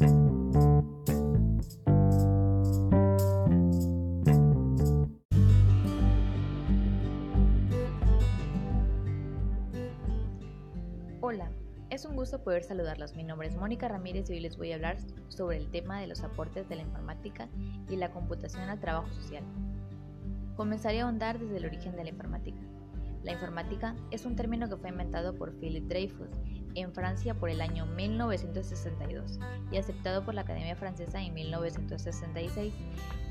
Hola, es un gusto poder saludarlos. Mi nombre es Mónica Ramírez y hoy les voy a hablar sobre el tema de los aportes de la informática y la computación al trabajo social. Comenzaré a ahondar desde el origen de la informática. La informática es un término que fue inventado por Philip Dreyfus en Francia por el año 1962 y aceptado por la Academia Francesa en 1966.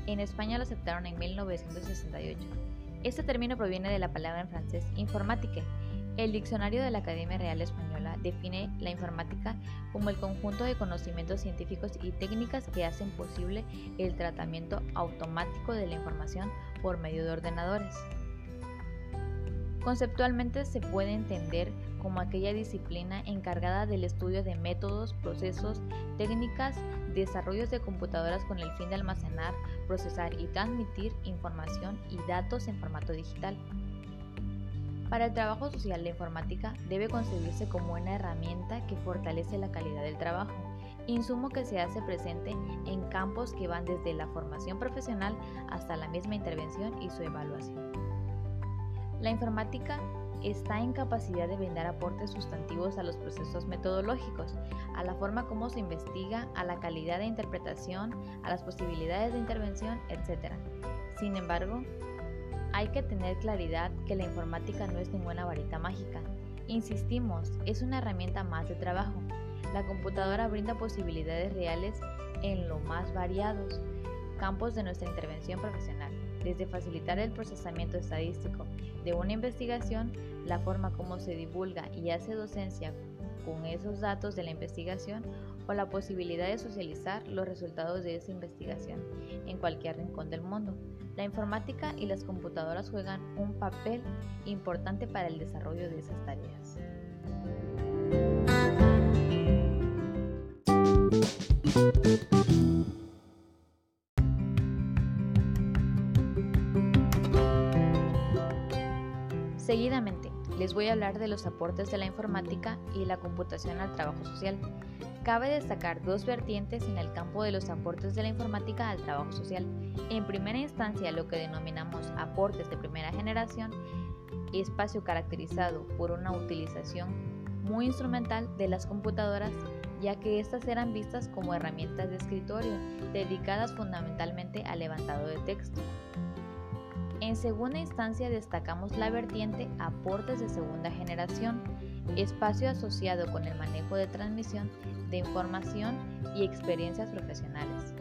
En España lo aceptaron en 1968. Este término proviene de la palabra en francés informática. El diccionario de la Academia Real Española define la informática como el conjunto de conocimientos científicos y técnicas que hacen posible el tratamiento automático de la información por medio de ordenadores. Conceptualmente se puede entender como aquella disciplina encargada del estudio de métodos, procesos, técnicas, desarrollos de computadoras con el fin de almacenar, procesar y transmitir información y datos en formato digital. Para el trabajo social, la informática debe concebirse como una herramienta que fortalece la calidad del trabajo, insumo que se hace presente en campos que van desde la formación profesional hasta la misma intervención y su evaluación. La informática está en capacidad de brindar aportes sustantivos a los procesos metodológicos, a la forma como se investiga, a la calidad de interpretación, a las posibilidades de intervención, etc. Sin embargo, hay que tener claridad que la informática no es ninguna varita mágica. Insistimos, es una herramienta más de trabajo. La computadora brinda posibilidades reales en lo más variados campos de nuestra intervención profesional desde facilitar el procesamiento estadístico de una investigación, la forma como se divulga y hace docencia con esos datos de la investigación o la posibilidad de socializar los resultados de esa investigación en cualquier rincón del mundo. La informática y las computadoras juegan un papel importante para el desarrollo de esas tareas. Seguidamente, les voy a hablar de los aportes de la informática y la computación al trabajo social. Cabe destacar dos vertientes en el campo de los aportes de la informática al trabajo social. En primera instancia, lo que denominamos aportes de primera generación, espacio caracterizado por una utilización muy instrumental de las computadoras, ya que éstas eran vistas como herramientas de escritorio, dedicadas fundamentalmente al levantado de texto. En segunda instancia destacamos la vertiente aportes de segunda generación, espacio asociado con el manejo de transmisión de información y experiencias profesionales.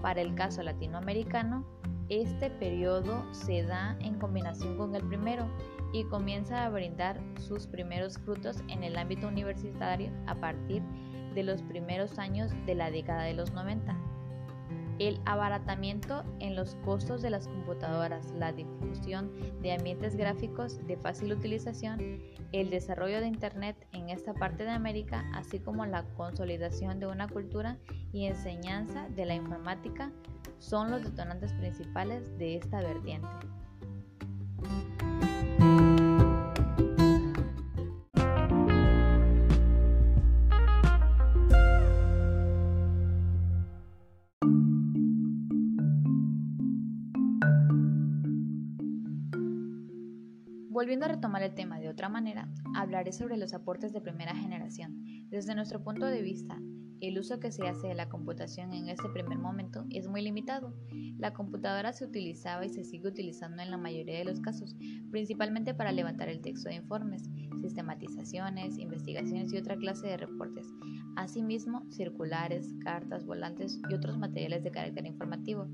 Para el caso latinoamericano, este periodo se da en combinación con el primero y comienza a brindar sus primeros frutos en el ámbito universitario a partir de los primeros años de la década de los 90 el abaratamiento en los costos de las computadoras, la difusión de ambientes gráficos de fácil utilización, el desarrollo de Internet en esta parte de América, así como la consolidación de una cultura y enseñanza de la informática son los detonantes principales de esta vertiente. Volviendo a retomar el tema de otra manera, hablaré sobre los aportes de primera generación. Desde nuestro punto de vista, el uso que se hace de la computación en este primer momento es muy limitado. La computadora se utilizaba y se sigue utilizando en la mayoría de los casos, principalmente para levantar el texto de informes, sistematizaciones, investigaciones y otra clase de reportes. Asimismo, circulares, cartas, volantes y otros materiales de carácter informativo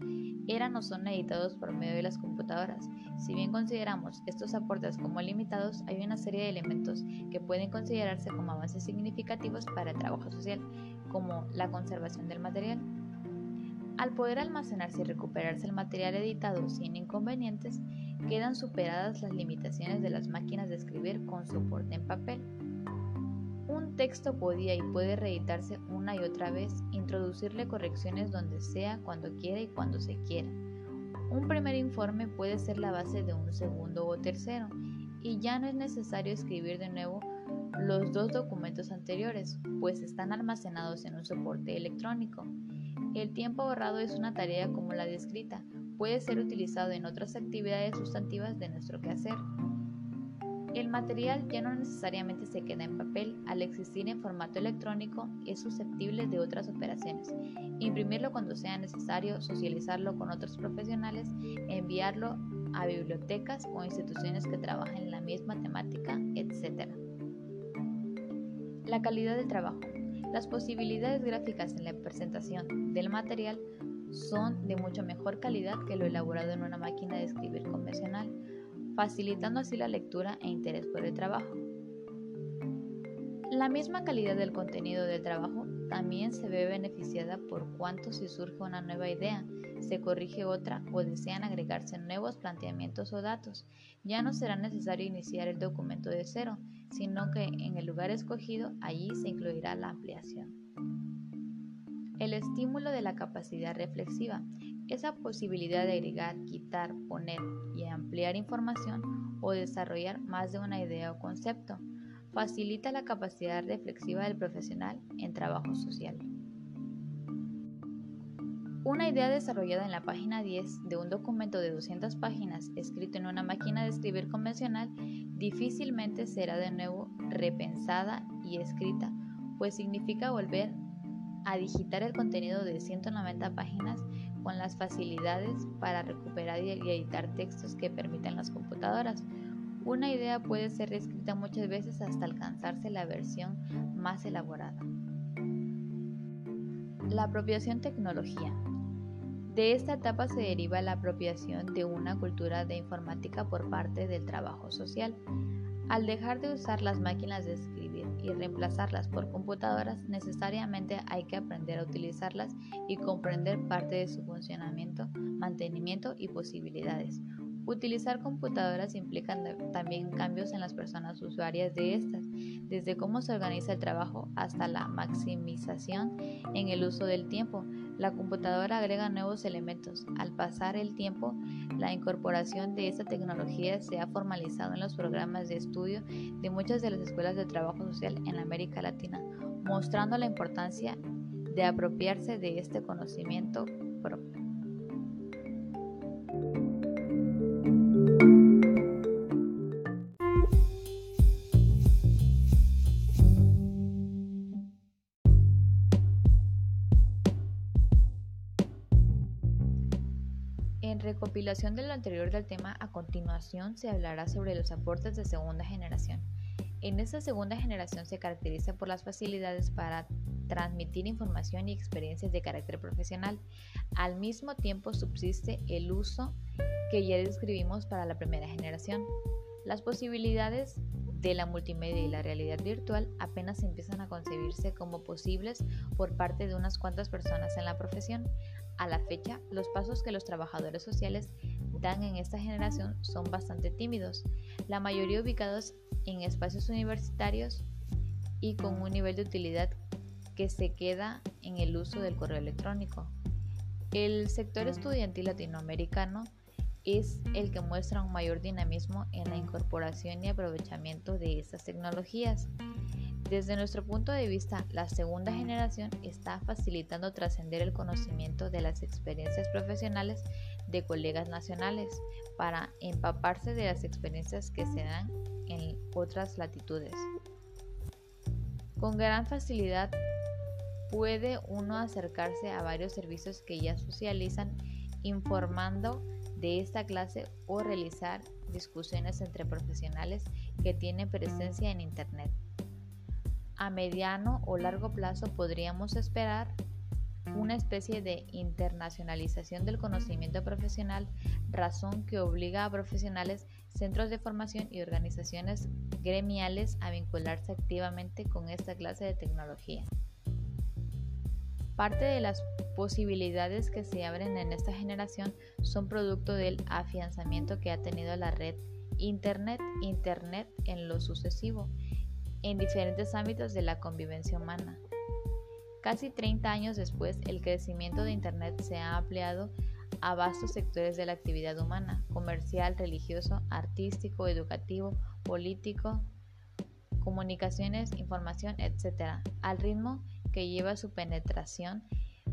eran o son editados por medio de las computadoras. Si bien consideramos estos aportes como limitados, hay una serie de elementos que pueden considerarse como avances significativos para el trabajo social, como la conservación del material. Al poder almacenarse y recuperarse el material editado sin inconvenientes, quedan superadas las limitaciones de las máquinas de escribir con soporte en papel. Un texto podía y puede reeditarse una y otra vez, introducirle correcciones donde sea, cuando quiera y cuando se quiera. Un primer informe puede ser la base de un segundo o tercero, y ya no es necesario escribir de nuevo los dos documentos anteriores, pues están almacenados en un soporte electrónico. El tiempo ahorrado es una tarea como la descrita, puede ser utilizado en otras actividades sustantivas de nuestro quehacer. El material ya no necesariamente se queda en papel, al existir en formato electrónico es susceptible de otras operaciones. Imprimirlo cuando sea necesario, socializarlo con otros profesionales, enviarlo a bibliotecas o instituciones que trabajen en la misma temática, etc. La calidad del trabajo. Las posibilidades gráficas en la presentación del material son de mucho mejor calidad que lo elaborado en una máquina de escribir convencional facilitando así la lectura e interés por el trabajo. La misma calidad del contenido del trabajo también se ve beneficiada por cuanto si surge una nueva idea, se corrige otra o desean agregarse nuevos planteamientos o datos. Ya no será necesario iniciar el documento de cero, sino que en el lugar escogido allí se incluirá la ampliación. El estímulo de la capacidad reflexiva esa posibilidad de agregar, quitar, poner y ampliar información o desarrollar más de una idea o concepto facilita la capacidad reflexiva del profesional en trabajo social. Una idea desarrollada en la página 10 de un documento de 200 páginas escrito en una máquina de escribir convencional difícilmente será de nuevo repensada y escrita, pues significa volver a digitar el contenido de 190 páginas con las facilidades para recuperar y editar textos que permiten las computadoras. Una idea puede ser reescrita muchas veces hasta alcanzarse la versión más elaborada. La apropiación tecnología. De esta etapa se deriva la apropiación de una cultura de informática por parte del trabajo social. Al dejar de usar las máquinas de escribir y reemplazarlas por computadoras, necesariamente hay que aprender a utilizarlas y comprender parte de su funcionamiento, mantenimiento y posibilidades. Utilizar computadoras implica también cambios en las personas usuarias de estas, desde cómo se organiza el trabajo hasta la maximización en el uso del tiempo. La computadora agrega nuevos elementos. Al pasar el tiempo, la incorporación de esta tecnología se ha formalizado en los programas de estudio de muchas de las escuelas de trabajo social en América Latina, mostrando la importancia de apropiarse de este conocimiento propio. Recopilación de lo anterior del tema, a continuación se hablará sobre los aportes de segunda generación. En esta segunda generación se caracteriza por las facilidades para transmitir información y experiencias de carácter profesional. Al mismo tiempo subsiste el uso que ya describimos para la primera generación. Las posibilidades de la multimedia y la realidad virtual apenas empiezan a concebirse como posibles por parte de unas cuantas personas en la profesión. A la fecha, los pasos que los trabajadores sociales dan en esta generación son bastante tímidos, la mayoría ubicados en espacios universitarios y con un nivel de utilidad que se queda en el uso del correo electrónico. El sector estudiantil latinoamericano es el que muestra un mayor dinamismo en la incorporación y aprovechamiento de estas tecnologías. Desde nuestro punto de vista, la segunda generación está facilitando trascender el conocimiento de las experiencias profesionales de colegas nacionales para empaparse de las experiencias que se dan en otras latitudes. Con gran facilidad puede uno acercarse a varios servicios que ya socializan informando de esta clase o realizar discusiones entre profesionales que tienen presencia en Internet a mediano o largo plazo podríamos esperar una especie de internacionalización del conocimiento profesional, razón que obliga a profesionales, centros de formación y organizaciones gremiales a vincularse activamente con esta clase de tecnología. Parte de las posibilidades que se abren en esta generación son producto del afianzamiento que ha tenido la red Internet, Internet en lo sucesivo en diferentes ámbitos de la convivencia humana. Casi 30 años después, el crecimiento de Internet se ha ampliado a vastos sectores de la actividad humana, comercial, religioso, artístico, educativo, político, comunicaciones, información, etc., al ritmo que lleva su penetración,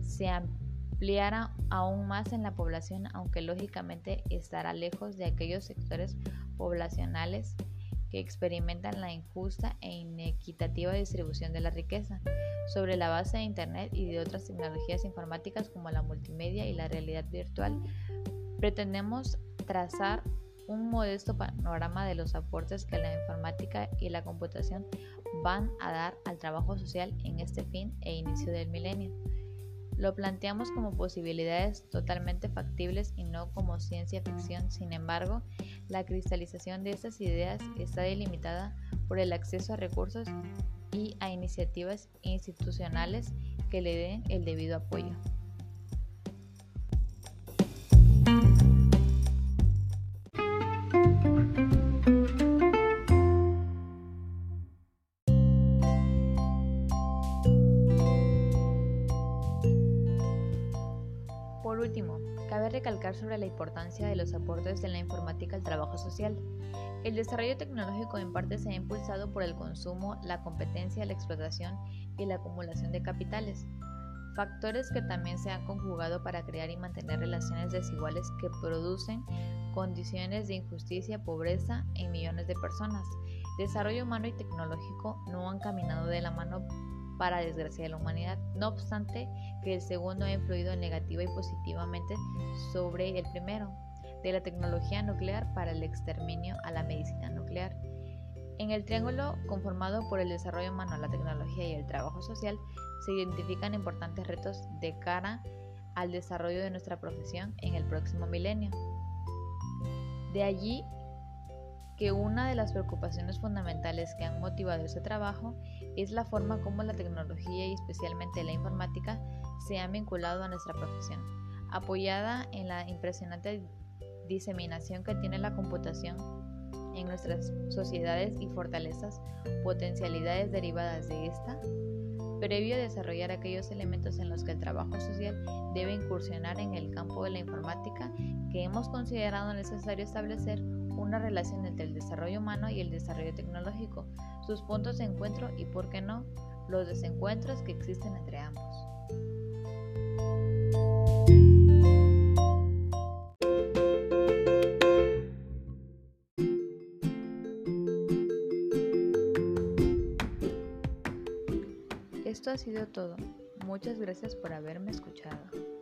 se ampliará aún más en la población, aunque lógicamente estará lejos de aquellos sectores poblacionales que experimentan la injusta e inequitativa distribución de la riqueza, sobre la base de Internet y de otras tecnologías informáticas como la multimedia y la realidad virtual, pretendemos trazar un modesto panorama de los aportes que la informática y la computación van a dar al trabajo social en este fin e inicio del milenio. Lo planteamos como posibilidades totalmente factibles y no como ciencia ficción. Sin embargo, la cristalización de estas ideas está delimitada por el acceso a recursos y a iniciativas institucionales que le den el debido apoyo. Recalcar sobre la importancia de los aportes de la informática al trabajo social. El desarrollo tecnológico en parte se ha impulsado por el consumo, la competencia, la explotación y la acumulación de capitales, factores que también se han conjugado para crear y mantener relaciones desiguales que producen condiciones de injusticia, pobreza en millones de personas. Desarrollo humano y tecnológico no han caminado de la mano para desgracia de la humanidad, no obstante que el segundo ha influido negativa y positivamente sobre el primero, de la tecnología nuclear para el exterminio a la medicina nuclear. En el triángulo conformado por el desarrollo humano, la tecnología y el trabajo social, se identifican importantes retos de cara al desarrollo de nuestra profesión en el próximo milenio. De allí que una de las preocupaciones fundamentales que han motivado ese trabajo es la forma como la tecnología y especialmente la informática se han vinculado a nuestra profesión, apoyada en la impresionante diseminación que tiene la computación en nuestras sociedades y fortalezas, potencialidades derivadas de esta, previo a desarrollar aquellos elementos en los que el trabajo social debe incursionar en el campo de la informática que hemos considerado necesario establecer una relación entre el desarrollo humano y el desarrollo tecnológico, sus puntos de encuentro y, por qué no, los desencuentros que existen entre ambos. Esto ha sido todo. Muchas gracias por haberme escuchado.